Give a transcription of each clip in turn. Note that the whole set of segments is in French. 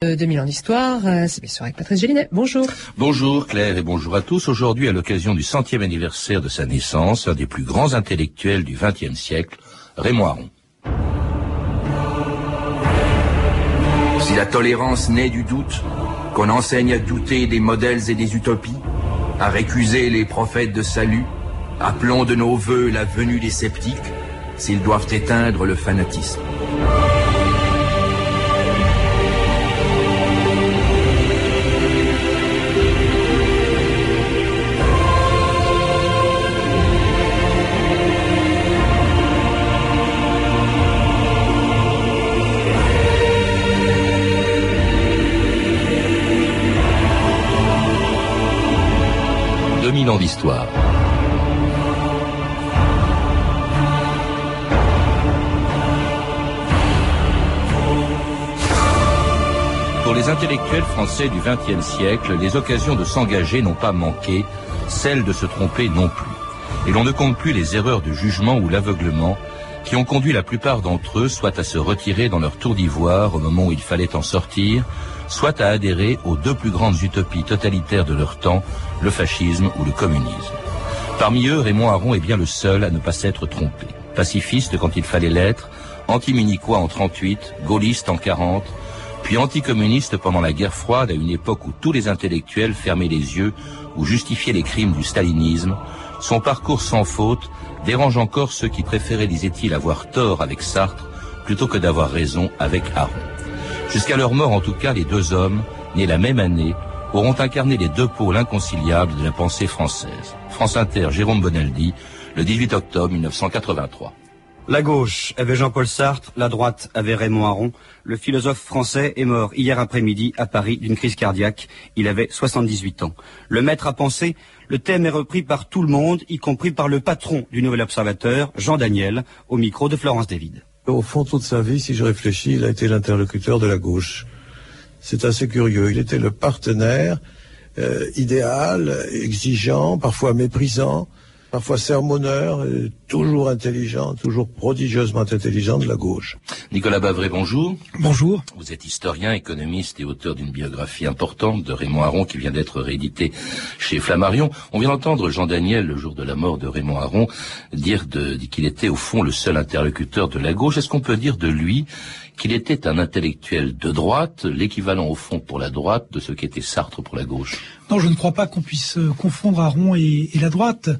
2000 ans d'histoire, c'est bien sûr avec Patrice Gélinet. Bonjour. Bonjour Claire et bonjour à tous. Aujourd'hui, à l'occasion du centième anniversaire de sa naissance, un des plus grands intellectuels du XXe siècle, Raymond Aron. Si la tolérance naît du doute, qu'on enseigne à douter des modèles et des utopies, à récuser les prophètes de salut, appelons de nos voeux la venue des sceptiques, s'ils doivent éteindre le fanatisme. 2000 ans d'histoire. Pour les intellectuels français du XXe siècle, les occasions de s'engager n'ont pas manqué, celles de se tromper non plus. Et l'on ne compte plus les erreurs de jugement ou l'aveuglement qui ont conduit la plupart d'entre eux soit à se retirer dans leur tour d'ivoire au moment où il fallait en sortir, soit à adhérer aux deux plus grandes utopies totalitaires de leur temps, le fascisme ou le communisme. Parmi eux, Raymond Aron est bien le seul à ne pas s'être trompé. Pacifiste quand il fallait l'être, anti-munichois en 38, gaulliste en 40, puis anticommuniste pendant la guerre froide à une époque où tous les intellectuels fermaient les yeux ou justifiaient les crimes du stalinisme, son parcours sans faute dérange encore ceux qui préféraient, disait-il, avoir tort avec Sartre plutôt que d'avoir raison avec Aron. Jusqu'à leur mort, en tout cas, les deux hommes, nés la même année, auront incarné les deux pôles inconciliables de la pensée française. France Inter, Jérôme Bonaldi, le 18 octobre 1983. La gauche avait Jean-Paul Sartre, la droite avait Raymond Aron. Le philosophe français est mort hier après-midi à Paris d'une crise cardiaque. Il avait 78 ans. Le maître à penser, le thème est repris par tout le monde, y compris par le patron du Nouvel Observateur, Jean Daniel, au micro de Florence David. Au fond, toute sa vie, si je réfléchis, il a été l'interlocuteur de la gauche. C'est assez curieux. Il était le partenaire euh, idéal, exigeant, parfois méprisant, parfois sermonneur, toujours intelligent, toujours prodigieusement intelligent de la gauche. Nicolas Bavré, bonjour. Bonjour. Vous êtes historien, économiste et auteur d'une biographie importante de Raymond Aron qui vient d'être rééditée chez Flammarion. On vient d'entendre Jean Daniel, le jour de la mort de Raymond Aron, dire qu'il était au fond le seul interlocuteur de la gauche. Est-ce qu'on peut dire de lui qu'il était un intellectuel de droite, l'équivalent au fond pour la droite de ce qu'était Sartre pour la gauche? Non, je ne crois pas qu'on puisse euh, confondre Aron et, la droite,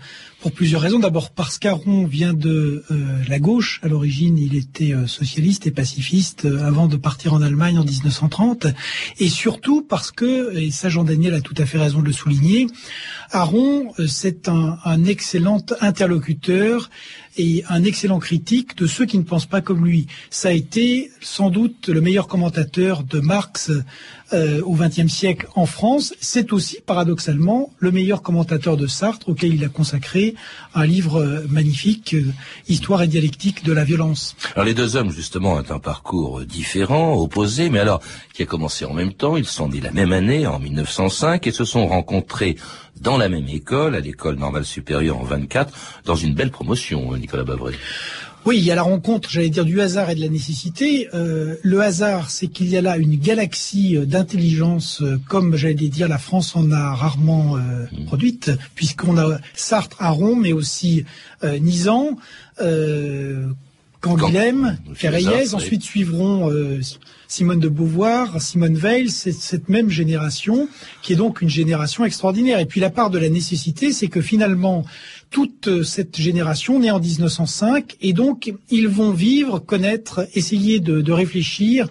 pour plusieurs raisons. D'abord parce qu'Aron vient de euh, la gauche. À l'origine, il était euh, socialiste et pacifiste avant de partir en Allemagne en 1930. Et surtout parce que, et ça Jean Daniel a tout à fait raison de le souligner, Aron, c'est un excellent interlocuteur et un excellent critique de ceux qui ne pensent pas comme lui. Ça a été sans doute le meilleur commentateur de Marx euh, au XXe siècle en France. C'est aussi, paradoxalement, le meilleur commentateur de Sartre, auquel il a consacré un livre magnifique, euh, Histoire et dialectique de la violence. Alors les deux hommes, justement, ont un parcours différent, opposé, mais alors, qui a commencé en même temps. Ils sont nés la même année, en 1905, et se sont rencontrés dans la même école, à l'école normale supérieure en 24, dans une belle promotion, Bavré. Oui, il y a la rencontre, j'allais dire, du hasard et de la nécessité. Euh, le hasard, c'est qu'il y a là une galaxie euh, d'intelligence, euh, comme j'allais dire, la France en a rarement mmh. produite, puisqu'on a Sartre, Aron, mais aussi Nizan, Canguilhem, Ferreillez. Ensuite suivront Simone de Beauvoir, Simone Veil, c'est cette même génération qui est donc une génération extraordinaire. Et puis la part de la nécessité, c'est que finalement, toute cette génération née en 1905 et donc ils vont vivre, connaître, essayer de, de réfléchir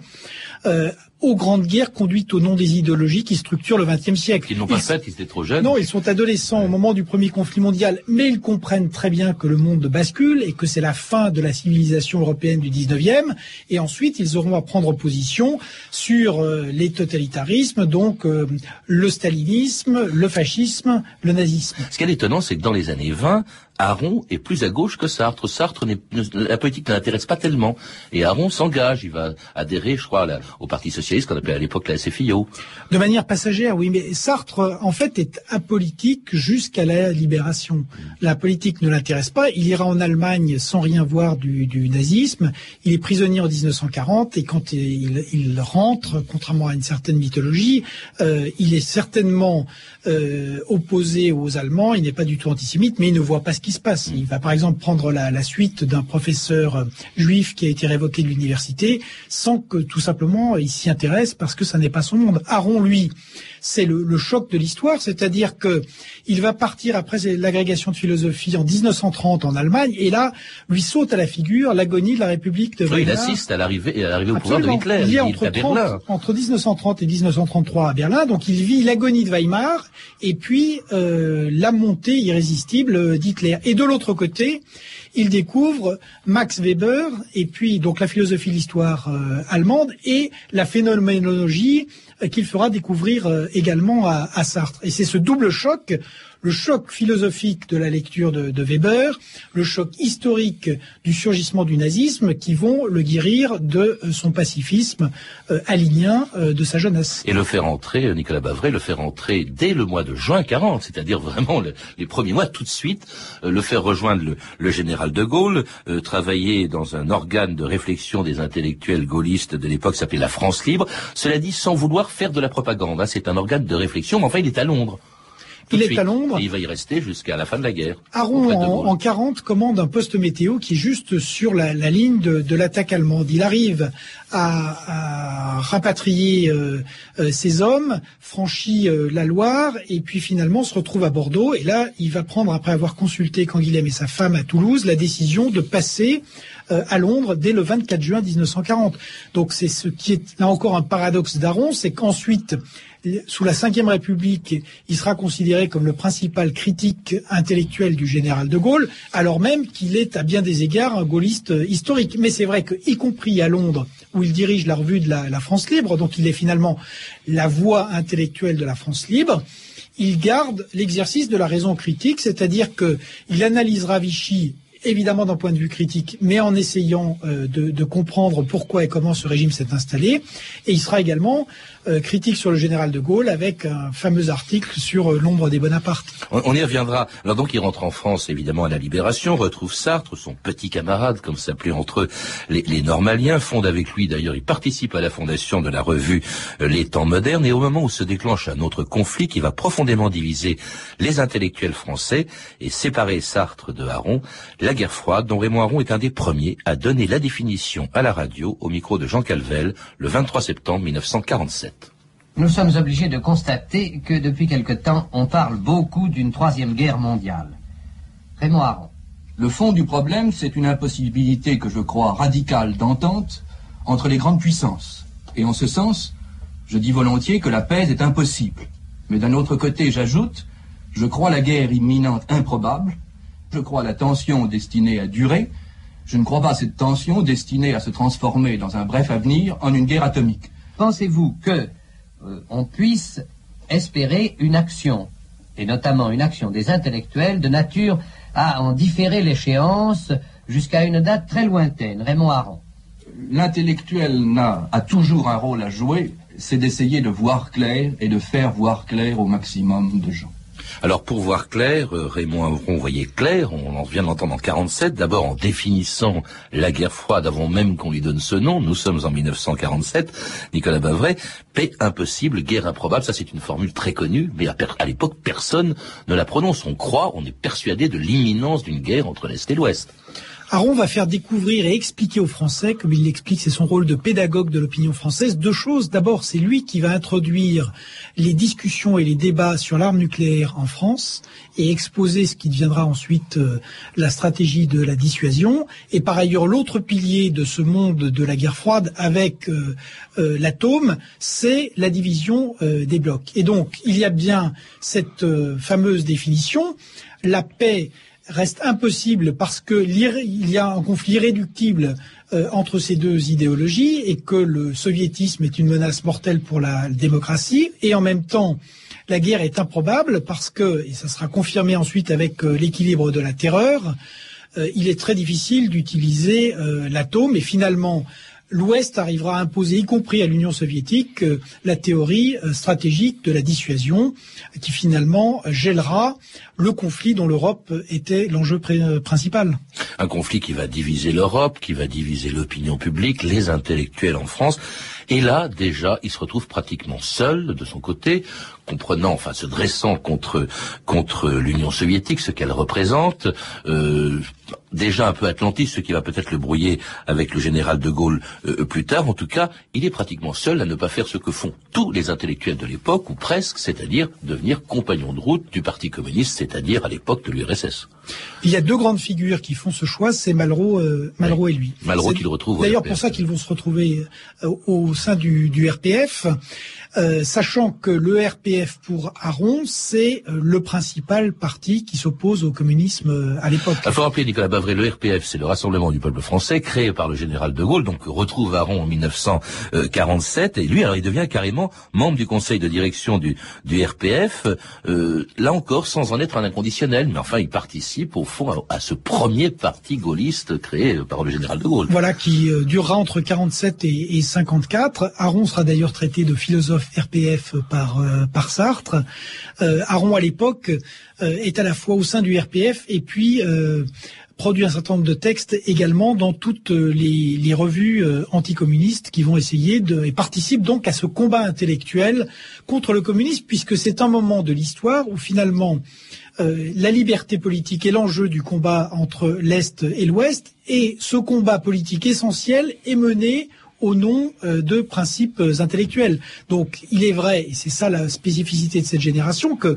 euh, aux grandes guerres conduites au nom des idéologies qui structurent le XXe siècle. Ils n'ont pas fait, ils étaient trop jeunes. Non, ils sont adolescents au moment du premier conflit mondial, mais ils comprennent très bien que le monde bascule et que c'est la fin de la civilisation européenne du XIXe. Et ensuite, ils auront à prendre position sur euh, les totalitarismes, donc euh, le stalinisme, le fascisme, le nazisme. Ce qui est étonnant, c'est que dans les années 20, Aron est plus à gauche que Sartre. Sartre, la politique ne l'intéresse pas tellement. Et Aron s'engage, il va adhérer, je crois, au Parti Socialiste, qu'on appelait à l'époque la SFIO. De manière passagère, oui, mais Sartre, en fait, est apolitique jusqu'à la libération. La politique ne l'intéresse pas. Il ira en Allemagne sans rien voir du, du nazisme. Il est prisonnier en 1940 et quand il, il rentre, contrairement à une certaine mythologie, euh, il est certainement euh, opposé aux Allemands. Il n'est pas du tout antisémite, mais il ne voit pas ce Il va par exemple prendre la, la suite d'un professeur euh, juif qui a été révoqué de l'université sans que tout simplement il s'y intéresse parce que ça n'est pas son monde. Aron, lui, c'est le, le, choc de l'histoire, c'est-à-dire que il va partir après l'agrégation de philosophie en 1930 en Allemagne, et là, lui saute à la figure l'agonie de la République de Weimar. il assiste à l'arrivée, à l'arrivée au pouvoir de Hitler. Il est entre, 30, entre 1930 et 1933 à Berlin, donc il vit l'agonie de Weimar et puis euh, la montée irrésistible d'Hitler. Et de l'autre côté, il découvre Max Weber et puis donc la philosophie de l'histoire euh, allemande et la phénoménologie qu'il fera découvrir euh, également à, à Sartre. Et c'est ce double choc le choc philosophique de la lecture de, Weber, le choc historique du surgissement du nazisme qui vont le guérir de euh, son pacifisme euh, euh, de sa jeunesse. Et le faire entrer, euh, Nicolas Bavray, le faire entrer dès le mois de juin 40, c'est-à-dire vraiment le, les premiers mois tout de suite, le faire rejoindre le, général de Gaulle, travailler dans un organe de réflexion des intellectuels gaullistes de l'époque s'appelait la France libre, cela dit sans vouloir faire de la propagande, hein, c'est un organe de réflexion, mais enfin il est à Londres il est à Londres. Et il va y rester jusqu'à la fin de la guerre. Aron, en, en, 40, commande un poste météo qui est juste sur la, la ligne de, de l'attaque allemande. Il arrive à, à rapatrier euh, euh, ses hommes, franchit euh, la Loire et puis finalement se retrouve à Bordeaux. Et là, il va prendre, après avoir consulté Canguilhem et sa femme à Toulouse, la décision de passer à Londres dès le 24 juin 1940. Donc c'est ce qui est là encore un paradoxe d'Aron, c'est qu'ensuite sous la Ve République, il sera considéré comme le principal critique intellectuel du général de Gaulle, alors même qu'il est à bien des égards un gaulliste historique. Mais c'est vrai que, y compris à Londres, où il dirige la revue de la, la France libre, donc il est finalement la voix intellectuelle de la France libre, il garde l'exercice de la raison critique, c'est-à-dire qu'il analysera Vichy évidemment d'un point de vue critique, mais en essayant euh, de, de, comprendre pourquoi et comment ce régime s'est installé. Et il sera également euh, critique sur le général de Gaulle avec un fameux article sur euh, l'ombre des Bonaparte. On, on, y reviendra. Alors donc il rentre en France évidemment à la Libération, retrouve Sartre, son petit camarade, comme s'appelaient entre eux les, les, Normaliens, fonde avec lui d'ailleurs, il participe à la fondation de la revue euh, Les Temps modernes, et au moment où se déclenche un autre conflit qui va profondément diviser les intellectuels français et séparer Sartre de Haron, la guerre froide, dont Raymond Aron est un des premiers à donner la définition à la radio au micro de Jean Calvel le 23 septembre 1947. Nous sommes obligés de constater que depuis quelque temps, on parle beaucoup d'une troisième guerre mondiale. Raymond Aron. Le fond du problème, c'est une impossibilité que je crois radicale d'entente entre les grandes puissances. Et en ce sens, je dis volontiers que la paix est impossible. Mais d'un autre côté, j'ajoute, je crois la guerre imminente improbable, je crois la tension destinée à durer. Je ne crois pas cette tension destinée à se transformer dans un bref avenir en une guerre atomique. Pensez-vous que euh, on puisse espérer une action, et notamment une action des intellectuels de nature à en différer l'échéance jusqu'à une date très lointaine Raymond Aron. L'intellectuel a, a toujours un rôle à jouer, c'est d'essayer de voir clair et de faire voir clair au maximum de gens. Alors pour voir clair, euh, Raymond Aron voyait clair, on en vient d'entendre en 47, d'abord en définissant la guerre froide avant même qu'on lui donne ce nom, nous sommes en 1947, Nicolas Bavray, paix impossible, guerre improbable, ça c'est une formule très connue, mais à l'époque personne ne la prononce, on croit, on est persuadé de l'imminence d'une guerre entre l'Est et l'Ouest. Aron va faire découvrir et expliquer aux Français, comme il l'explique, c'est son rôle de pédagogue de l'opinion française, deux choses. D'abord, c'est lui qui va introduire les discussions et les débats sur l'arme nucléaire en France et exposer ce qui deviendra ensuite euh, la stratégie de la dissuasion. Et par ailleurs, l'autre pilier de ce monde de la guerre froide avec euh, euh, l'atome, c'est la division des blocs. Et donc, il y a bien cette fameuse définition. La paix reste impossible parce que il y a un conflit irréductible euh, entre ces deux idéologies et que le soviétisme est une menace mortelle pour la démocratie. Et en même temps la guerre est improbable parce que, et ça sera confirmé ensuite avec euh, l'équilibre de la terreur, euh, il est très difficile d'utiliser l'atome. Et finalement l'Ouest arrivera à imposer, y compris à l'Union soviétique, euh, la théorie euh, stratégique de la dissuasion, qui finalement gèlera le conflit dont l'Europe était l'enjeu euh, principal. Un conflit qui va diviser l'Europe, qui va diviser l'opinion publique, les intellectuels en France. Et là, déjà, il se retrouve pratiquement seul de son côté, comprenant, enfin se dressant contre contre l'Union soviétique, ce qu'elle représente, déjà un peu atlantiste, ce qui va peut-être le brouiller avec le général de Gaulle euh, plus tard. En tout cas, il est pratiquement seul à ne pas faire ce que font tous les intellectuels de l'époque, ou presque, c'est-à-dire devenir compagnon de route du Parti communiste, c'est-à-dire à, l'époque de l'URSS. Il y a deux grandes figures qui font ce choix, c'est Malraux, euh, Malraux et lui. Malraux qu'il retrouve. D'ailleurs, pour ça qu'ils vont se retrouver au sein du, du RPF. Euh, sachant que le RPF pour Aron, c'est euh, le principal parti qui s'oppose au communisme euh, à l'époque. Il faut rappeler, Bavré, le RPF, c'est le Rassemblement du peuple français, créé par le général de Gaulle, donc retrouve Aron en 1947, et lui, alors il devient carrément membre du conseil de direction du, RPF, là encore sans en être un inconditionnel, mais enfin il participe au fond à, ce premier parti gaulliste créé par le général de Gaulle. Voilà, qui durera entre 47 et, et 54. Aron sera d'ailleurs traité de philosophe RPF par, euh, par Sartre. Euh, Aron, à l'époque, euh, est à la fois au sein du RPF et puis produit un certain nombre de textes également dans toutes les, revues anticommunistes qui vont essayer de et participent donc à ce combat intellectuel contre le communisme puisque c'est un moment de l'histoire où finalement la liberté politique est l'enjeu du combat entre l'Est et l'Ouest et ce combat politique essentiel est mené au nom euh, de principes intellectuels. Donc il est vrai, et c'est ça la spécificité de cette génération, que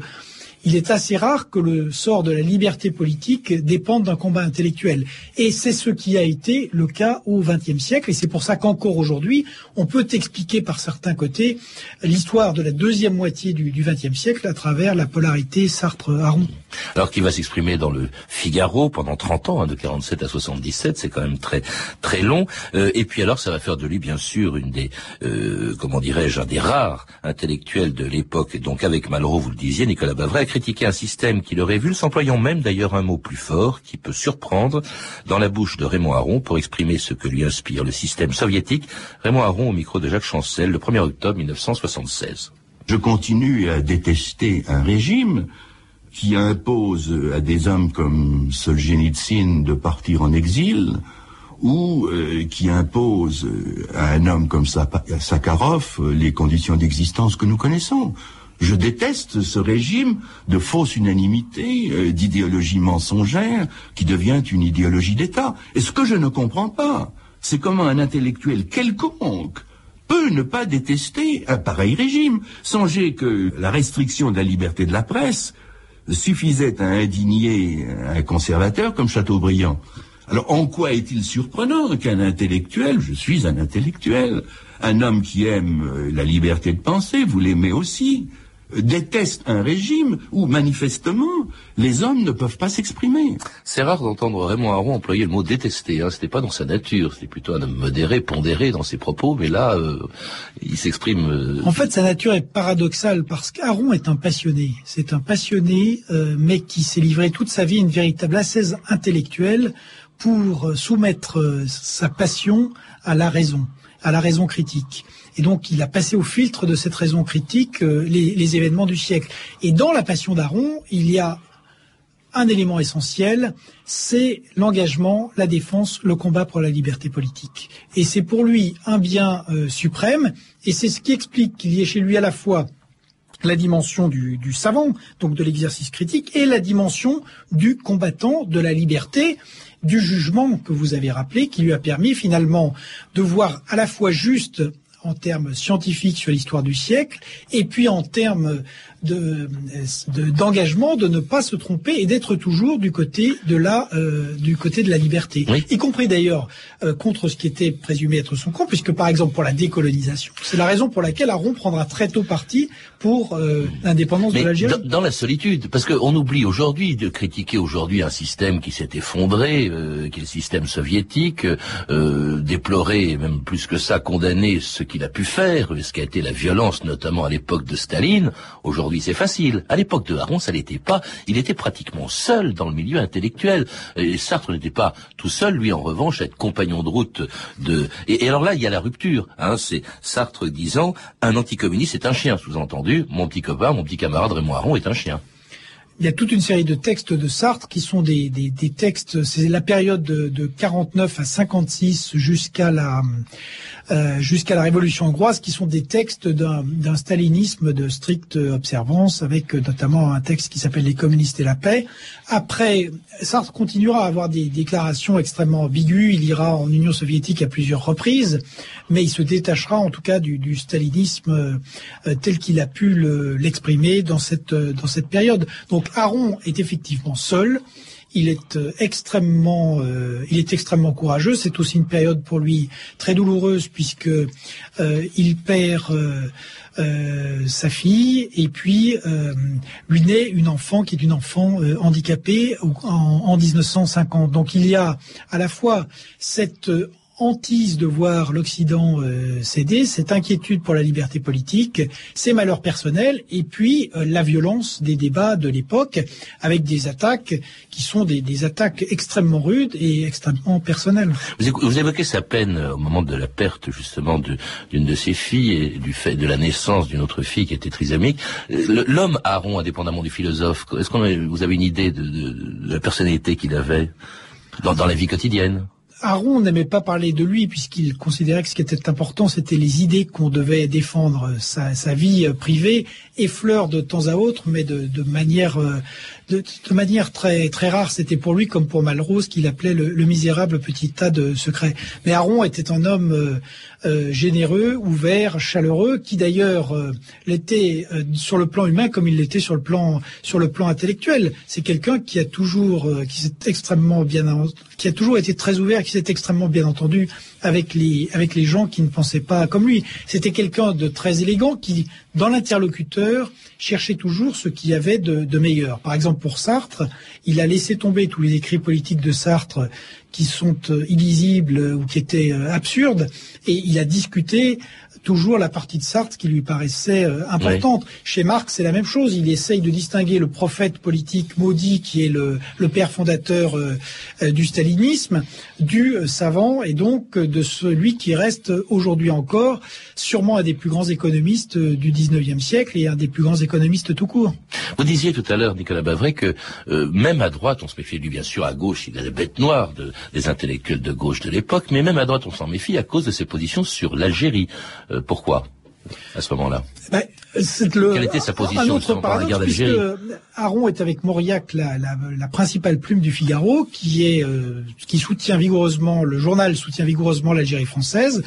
il est assez rare que le sort de la liberté politique dépende d'un combat intellectuel. Et c'est ce qui a été le cas au XXe siècle, et c'est pour ça qu'encore aujourd'hui, on peut expliquer par certains côtés l'histoire de la deuxième moitié du XXe siècle à travers la polarité Sartre-Aron. Alors qu'il va s'exprimer dans le Figaro pendant 30 ans, hein, de 47 à 77, c'est quand même très très long. Euh, et puis alors, ça va faire de lui bien sûr une des, euh, comment dirais-je, un des rares intellectuels de l'époque. Donc avec Malraux, vous le disiez, Nicolas Bavray, critiquer un système qui le vu, s'employant même d'ailleurs un mot plus fort qui peut surprendre dans la bouche de Raymond Aron pour exprimer ce que lui inspire le système soviétique. Raymond Aron au micro de Jacques Chancel le 1er octobre 1976. Je continue à détester un régime qui impose à des hommes comme Solzhenitsyn de partir en exil, ou euh, qui impose à un homme comme Sakharov les conditions d'existence que nous connaissons. Je déteste ce régime de fausse unanimité, euh, d'idéologie mensongère, qui devient une idéologie d'État. Et ce que je ne comprends pas, c'est comment un intellectuel quelconque peut ne pas détester un pareil régime. Songez que la restriction de la liberté de la presse suffisait à indigner un conservateur comme Chateaubriand. Alors en quoi est-il surprenant qu'un intellectuel, je suis un intellectuel, un homme qui aime la liberté de penser, vous l'aimez aussi, déteste un régime où manifestement les hommes ne peuvent pas s'exprimer. C'est rare d'entendre Raymond Aron employer le mot détester. Hein. C'était pas dans sa nature. C'était plutôt un homme modéré, pondéré dans ses propos. Mais là, euh, il s'exprime. Euh, en fait, sa nature est paradoxale parce qu'Aron est un passionné. C'est un passionné, euh, mais qui s'est livré toute sa vie à une véritable assaise intellectuelle pour soumettre sa passion à la raison, à la raison critique. Et donc, il a passé au filtre de cette raison critique euh, les, événements du siècle. Et dans la passion d'Aaron, il y a un élément essentiel, c'est l'engagement, la défense, le combat pour la liberté politique. Et c'est pour lui un bien euh, suprême, et c'est ce qui explique qu'il y ait chez lui à la fois la dimension du, du savant, donc de l'exercice critique, et la dimension du combattant, de la liberté, du jugement que vous avez rappelé, qui lui a permis finalement de voir à la fois juste en termes scientifiques sur l'histoire du siècle, et puis en termes de d'engagement de, ne pas se tromper et d'être toujours du côté de la euh, du côté de la liberté, y compris d'ailleurs euh, contre ce qui était présumé être son camp, puisque par exemple pour la décolonisation, c'est la raison pour laquelle Aron prendra très tôt parti pour euh, l'indépendance de l'Algérie. Dans, dans, la solitude, parce qu'on oublie aujourd'hui de critiquer aujourd'hui un système qui s'est effondré, euh, qui est le système soviétique, euh, déplorer même plus que ça, condamner ce qu'il a pu faire, ce qui a été la violence, notamment à l'époque de Staline. Aujourd'hui, c'est facile. À l'époque de Aron, ça n'était pas. Il était pratiquement seul dans le milieu intellectuel. Sartre n'était pas tout seul, lui, en revanche, être compagnon de route de. Et, alors là, il y a la rupture. Hein, c'est Sartre disant un anticommuniste est un chien, sous-entendu. Mon petit copain, mon petit camarade Raymond Aron est un chien il y a toute une série de textes de Sartre qui sont des, des, des textes, c'est la période de, de 49 à 56 jusqu'à la euh, jusqu'à la Révolution hongroise, qui sont des textes d'un stalinisme de stricte observance, avec notamment un texte qui s'appelle Les communistes et la paix. Après, Sartre continuera à avoir des déclarations extrêmement ambiguës. Il ira en Union soviétique à plusieurs reprises, mais il se détachera en tout cas du, du stalinisme euh, tel qu'il a pu l'exprimer dans cette dans cette période. Donc Aaron est effectivement seul. Il est euh, extrêmement, euh, il est extrêmement courageux. C'est aussi une période pour lui très douloureuse puisque euh, il perd sa fille et puis lui naît une enfant qui est une enfant handicapée en, en 1950. Donc il y a à la fois cette hantise de voir l'Occident euh, céder, cette inquiétude pour la liberté politique, ses malheurs personnels, et puis euh, la violence des débats de l'époque, avec des attaques qui sont des, des, attaques extrêmement rudes et extrêmement personnelles. Vous, évoquez sa peine euh, au moment de la perte justement d'une de, ses filles et du fait de la naissance d'une autre fille qui était trisomique. L'homme Aaron, indépendamment du philosophe, est-ce que vous avez une idée de, de la personnalité qu'il avait dans, dans la vie quotidienne? Aaron n'aimait pas parler de lui puisqu'il considérait que ce qui était important, c'était les idées qu'on devait défendre. Sa, sa, vie privée effleure de temps à autre, mais de, manière euh, de, manière très très rare. C'était pour lui comme pour Malraux qu'il appelait le, le, misérable petit tas de secrets. Mais Aaron était un homme euh, euh, généreux, ouvert, chaleureux, qui d'ailleurs euh, l'était euh, sur le plan humain comme il l'était sur le plan sur le plan intellectuel. C'est quelqu'un qui a toujours qui s'est extrêmement bien qui a toujours été très ouvert, qui s'est extrêmement bien entendu avec les avec les gens qui ne pensaient pas comme lui. C'était quelqu'un de très élégant qui dans l'interlocuteur cherchait toujours ce qu'il y avait de, de meilleur. Par exemple pour Sartre, il a laissé tomber tous les écrits politiques de Sartre qui sont euh, illisibles ou qui étaient euh, absurdes, et il a discuté toujours la partie de Sartre qui lui paraissait euh, importante. Chez Marx, c'est la même chose. Il essaye de distinguer le prophète politique maudit, qui est le, le père fondateur euh, euh, du stalinisme, du savant, et donc de celui qui reste aujourd'hui encore sûrement un des plus grands économistes du 19e siècle et un des plus grands économistes tout court. Vous disiez tout à l'heure, Nicolas Bavray, que même à droite, on se méfie lui bien sûr à gauche, il a la bête noire de, des intellectuels de gauche de l'époque, mais même à droite, on s'en méfie à cause de ses positions sur l'Algérie. Euh, pourquoi à ce moment-là ben, Quelle était sa position par la guerre d'Algérie Aaron est avec Mauriac la, la, la, principale plume du Figaro, qui est euh, qui soutient vigoureusement le journal soutient vigoureusement l'Algérie française,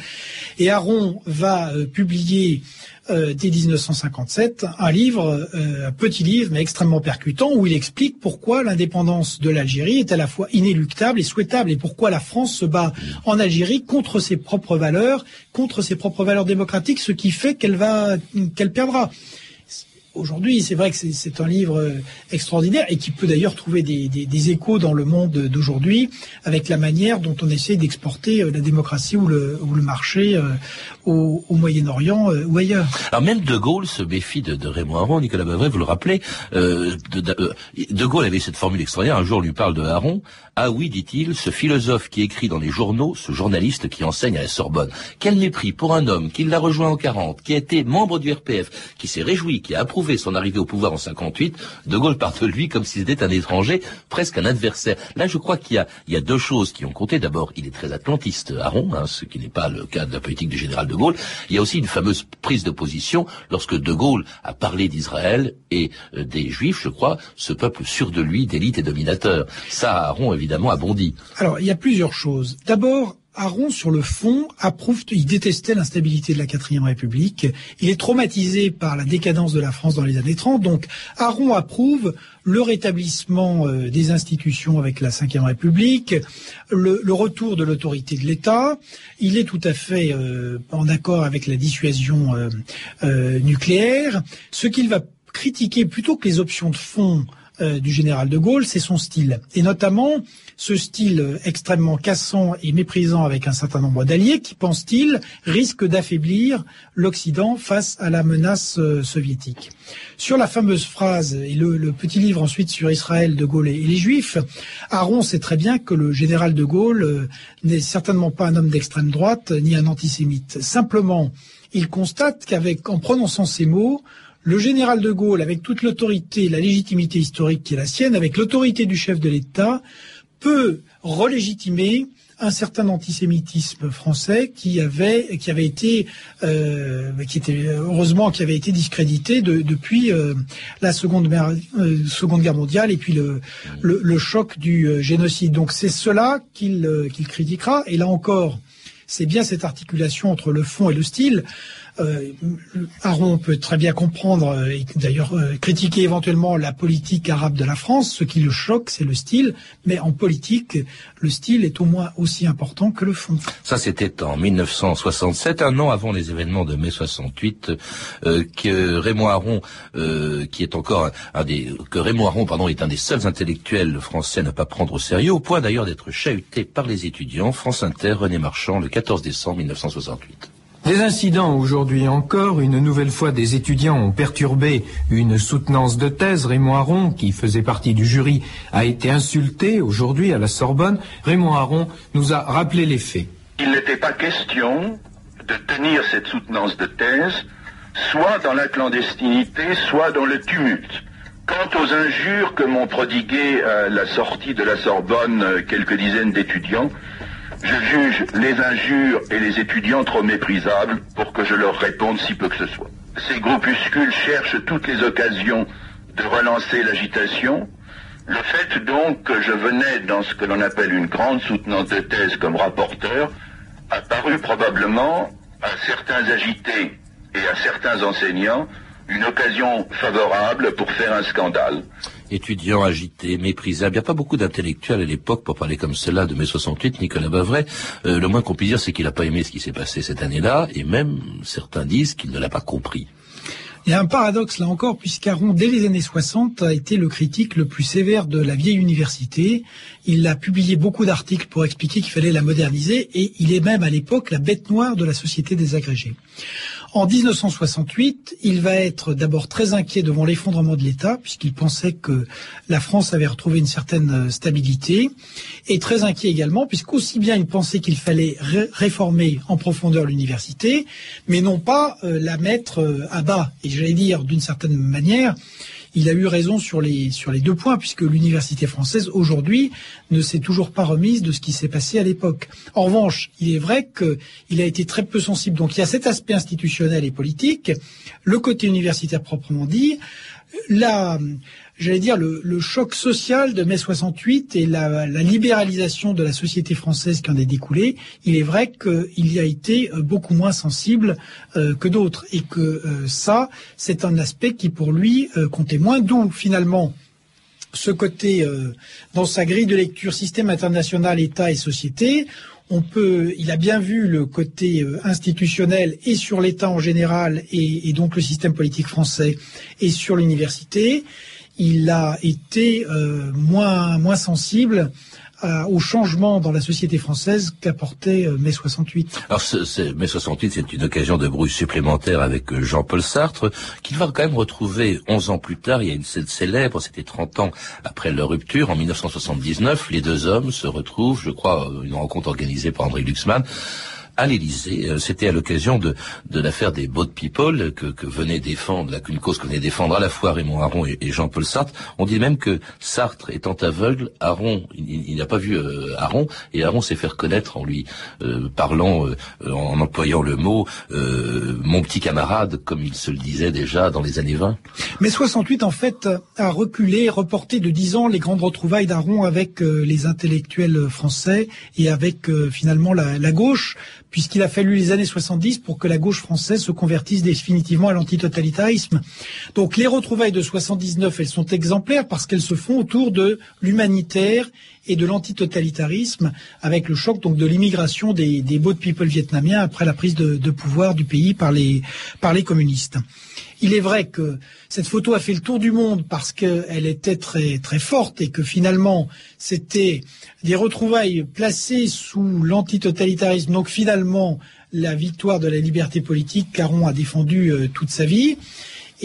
et Aaron va euh, publier euh, dès 1957 un livre, euh, un petit livre mais extrêmement percutant, où il explique pourquoi l'indépendance de l'Algérie est à la fois inéluctable et souhaitable, et pourquoi la France se bat en Algérie contre ses propres valeurs, contre ses propres valeurs démocratiques, ce qui fait qu'elle va, qu'elle perdra aujourd'hui, c'est vrai que c'est un livre euh, extraordinaire et qui peut d'ailleurs trouver des, des, des, échos dans le monde d'aujourd'hui avec la manière dont on essaie d'exporter euh, la démocratie ou le, ou le marché euh, au, au Moyen-Orient ou ailleurs. Alors même De Gaulle se méfie de, de Raymond Aron, Nicolas Bavray, vous le rappelez, euh, de, de, Gaulle avait cette formule extraordinaire, un jour on lui parle de Aron, ah oui, dit-il, ce philosophe qui écrit dans les journaux, ce journaliste qui enseigne à la Sorbonne. Quel mépris pour un homme qui l'a rejoint en 40, qui a été membre du RPF, qui s'est réjoui, qui a approuvé son arrivée au pouvoir en 58. De Gaulle part de lui comme si c'était un étranger, presque un adversaire. Là, je crois qu'il y a, il y a deux choses qui ont compté. D'abord, il est très atlantiste, Aaron, hein, ce qui n'est pas le cas de la politique du général de Gaulle. Il y a aussi une fameuse prise de position lorsque de Gaulle a parlé d'Israël et euh, des Juifs, je crois, ce peuple sûr de lui, d'élite et dominateur. Ça, évidemment, Alors, il y a plusieurs choses. D'abord, Aron, sur le fond, approuve, il détestait l'instabilité de la quatrième République. Il est traumatisé par la décadence de la France dans les années 30. Donc, Aron approuve le rétablissement euh, des institutions avec la cinquième République, le, retour de l'autorité de l'État. Il est tout à fait euh, en accord avec la dissuasion euh, nucléaire. Ce qu'il va critiquer plutôt que les options de fond du général de Gaulle, c'est son style. Et notamment ce style extrêmement cassant et méprisant avec un certain nombre d'alliés qui, pense-t-il, risque d'affaiblir l'Occident face à la menace euh, soviétique. Sur la fameuse phrase et le, petit livre ensuite sur Israël, de Gaulle et les Juifs, Aaron sait très bien que le général de Gaulle euh, n'est certainement pas un homme d'extrême droite ni un antisémite. Simplement, il constate qu'avec, en prononçant ces mots, le général de Gaulle, avec toute l'autorité, la légitimité historique qui est la sienne, avec l'autorité du chef de l'État, peut relégitimer un certain antisémitisme français qui avait qui avait été euh, qui était heureusement qui avait été discrédité depuis euh, la seconde, euh, seconde guerre mondiale et puis le le, choc du génocide. Donc c'est cela qu'il qu'il critiquera. Et là encore c'est bien cette articulation entre le fond et le style euh, Aaron peut très bien comprendre euh, et d'ailleurs euh, critiquer éventuellement la politique arabe de la France. Ce qui le choque, c'est le style, mais en politique, le style est au moins aussi important que le fond. Ça, c'était en 1967, un an avant les événements de mai 68, que Raymond Aron, qui est encore un des, que Raymond Aron, pardon, est un des seuls intellectuels français à ne pas prendre au sérieux, au point d'ailleurs d'être chahuté par les étudiants. France Inter, René Marchand, le 14 décembre 1968. Des incidents aujourd'hui encore, une nouvelle fois des étudiants ont perturbé une soutenance de thèse. Raymond Aron, qui faisait partie du jury, a été insulté aujourd'hui à la Sorbonne. Raymond Aron nous a rappelé les faits. Il n'était pas question de tenir cette soutenance de thèse soit dans la clandestinité, soit dans le tumulte. Quant aux injures que m'ont prodiguées à la sortie de la Sorbonne euh, quelques dizaines d'étudiants, je juge les injures et les étudiants trop méprisables pour que je leur réponde si peu que ce soit. Ces groupuscules cherchent toutes les occasions de relancer l'agitation. Le fait donc que je venais dans ce que l'on appelle une grande soutenance de thèse comme rapporteur a paru probablement à certains agités et à certains enseignants une occasion favorable pour faire un scandale étudiant agité, méprisable. Il n'y a pas beaucoup d'intellectuels à l'époque pour parler comme cela de mai 68, Nicolas Bavray. Euh, le moins qu'on puisse dire, c'est qu'il n'a pas aimé ce qui s'est passé cette année-là, et même certains disent qu'il ne l'a pas compris. Il y a un paradoxe là encore, puisqu'Aron, dès les années 60, a été le critique le plus sévère de la vieille université. Il a publié beaucoup d'articles pour expliquer qu'il fallait la moderniser, et il est même à l'époque la bête noire de la société des agrégés. En 1968, il va être d'abord très inquiet devant l'effondrement de l'État, puisqu'il pensait que la France avait retrouvé une certaine euh, stabilité, et très inquiet également, puisqu'aussi bien il pensait qu'il fallait réformer en profondeur l'université, mais non pas euh, la mettre euh, à bas. Et j'allais dire, d'une certaine manière, il a eu raison sur les, sur les deux points, puisque l'université française, aujourd'hui, ne s'est toujours pas remise de ce qui s'est passé à l'époque. En revanche, il est vrai qu'il a été très peu sensible. Donc il y a cet aspect institutionnel et politique, le côté universitaire proprement dit, la, j'allais dire, le, choc social de mai 68 et la, libéralisation de la société française qui en est découlée, il est vrai qu'il y a été euh, beaucoup moins sensible euh, que d'autres. Et que euh, ça, c'est un aspect qui pour lui comptait moins, d'où finalement ce côté dans sa grille de lecture système international, État et société. On peut, il a bien vu le côté institutionnel et sur l'État en général et, et donc le système politique français et sur l'université il a été euh, moins, moins sensible euh, au changement dans la société française qu'apportait euh, mai 68. Alors mai 68, c'est une occasion de bruit supplémentaire avec Jean-Paul Sartre, qu'il va quand même retrouver 11 ans plus tard. Il y a une scène célèbre, c'était 30 ans après leur rupture, en 1979. Les deux hommes se retrouvent, je crois, une rencontre organisée par André Luxmann, à l'Élysée. Euh, c'était à l'occasion de, de l'affaire des boat people que, que venait défendre, là, qu'une cause que venait défendre à la fois Raymond Aron et, Jean-Paul Sartre. On dit même que Sartre étant aveugle, Aron, il, n'a pas vu euh, Aron, et Aron s'est fait reconnaître en lui euh, parlant, en employant le mot mon petit camarade, comme il se le disait déjà dans les années 20. Mais 68, en fait, a reculé, reporté de 10 ans les grandes retrouvailles d'Aron avec les intellectuels français et avec finalement la, la gauche, puisqu'il a fallu les années 70 pour que la gauche française se convertisse définitivement à l'antitotalitarisme. Donc les retrouvailles de 79, elles sont exemplaires parce qu'elles se font autour de l'humanitaire et de l'antitotalitarisme, avec le choc donc de l'immigration des, des boat people vietnamiens après la prise de, de pouvoir du pays par les, par les communistes. Il est vrai que cette photo a fait le tour du monde parce qu'elle était très très forte et que finalement c'était des retrouvailles placées sous l'antitotalitarisme. Donc finalement la victoire de la liberté politique qu'Aron a défendue euh, toute sa vie.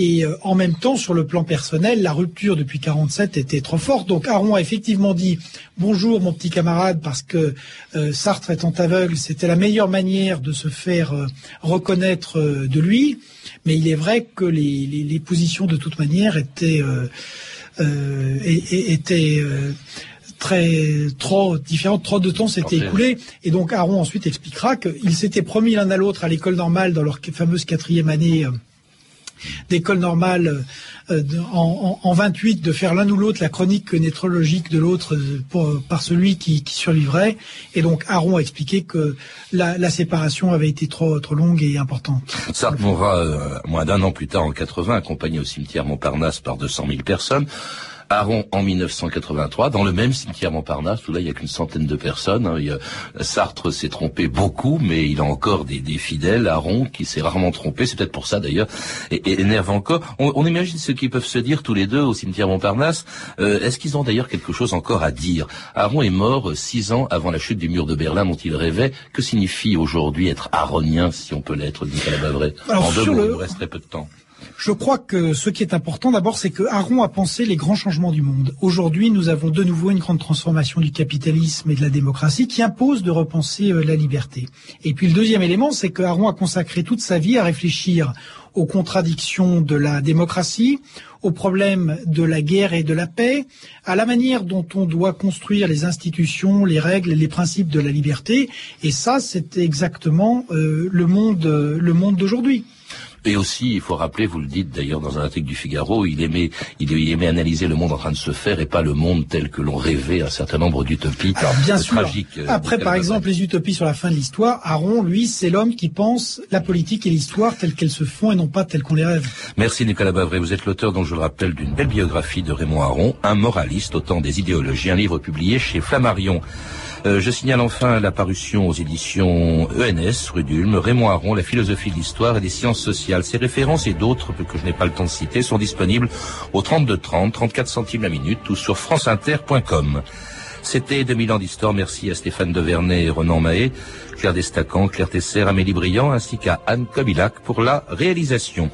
Et euh, en même temps, sur le plan personnel, la rupture depuis 47 était trop forte. Donc Aron a effectivement dit bonjour mon petit camarade parce que euh, Sartre étant aveugle, c'était la meilleure manière de se faire reconnaître de lui. Mais il est vrai que les, les, les positions de toute manière étaient étaient très trop différentes, trop de temps s'était écoulé, et donc Aaron ensuite expliquera qu'ils s'étaient promis l'un à l'autre à l'école normale dans leur fameuse quatrième année euh, d'école normale euh, en, en, 28 de faire l'un ou l'autre la chronique nétrologique de l'autre euh, par celui qui, survivrait. Et donc Aaron a expliqué que la, séparation avait été trop, longue et importante. Sartre mourra moins d'un an plus tard en 80, accompagné au cimetière Montparnasse par 200 000 personnes. Aron en 1983, dans le même cimetière Montparnasse, où là il n'y a qu'une centaine de personnes. Hein. Sartre s'est trompé beaucoup, mais il a encore des, fidèles. Aron, qui s'est rarement trompé, c'est peut-être pour ça d'ailleurs, et, énerve encore. On, imagine ce qu'ils peuvent se dire tous les deux au cimetière Montparnasse. Euh, est-ce qu'ils ont d'ailleurs quelque chose encore à dire? Aron est mort six ans avant la chute du mur de Berlin dont il rêvait. Que signifie aujourd'hui être aronien, si on peut l'être, dit Calabavret En deux mots, il nous resterait peu de temps. Je crois que ce qui est important d'abord, c'est que Aron a pensé les grands changements du monde. Aujourd'hui, nous avons de nouveau une grande transformation du capitalisme et de la démocratie qui impose de repenser euh, la liberté. Et puis le deuxième élément, c'est que Aron a consacré toute sa vie à réfléchir aux contradictions de la démocratie, aux problèmes de la guerre et de la paix, à la manière dont on doit construire les institutions, les règles les principes de la liberté. Et ça, c'est exactement euh, le monde, le monde d'aujourd'hui. Et aussi, il faut rappeler, vous le dites d'ailleurs dans un article du Figaro, il aimait, il aimait analyser le monde en train de se faire et pas le monde tel que l'on rêvait un certain nombre d'utopies Alors bien sûr. Euh, Après, par exemple, les utopies sur la fin de l'histoire, Aaron, lui, c'est l'homme qui pense la politique et l'histoire telles qu'elles se font et non pas telles qu'on les rêve. Merci Nicolas Bavray. Vous êtes l'auteur, donc je le rappelle, d'une belle biographie de Raymond Aron, un moraliste au temps des idéologies, un livre publié chez Flammarion. Euh, je signale enfin la parution aux éditions ENS, rue d'Ulm, Raymond Aron, La philosophie de l'histoire et des sciences sociales. Ces références et d'autres que je n'ai pas le temps de citer sont disponibles au 32 30, 34 centimes la minute ou sur franceinter.com. C'était 2000 ans d'histoire. Merci à Stéphane Devernay et Renan Mahé, Claire Destacan, Claire Tesser, Amélie Briand ainsi qu'à Anne Kobilac pour la réalisation.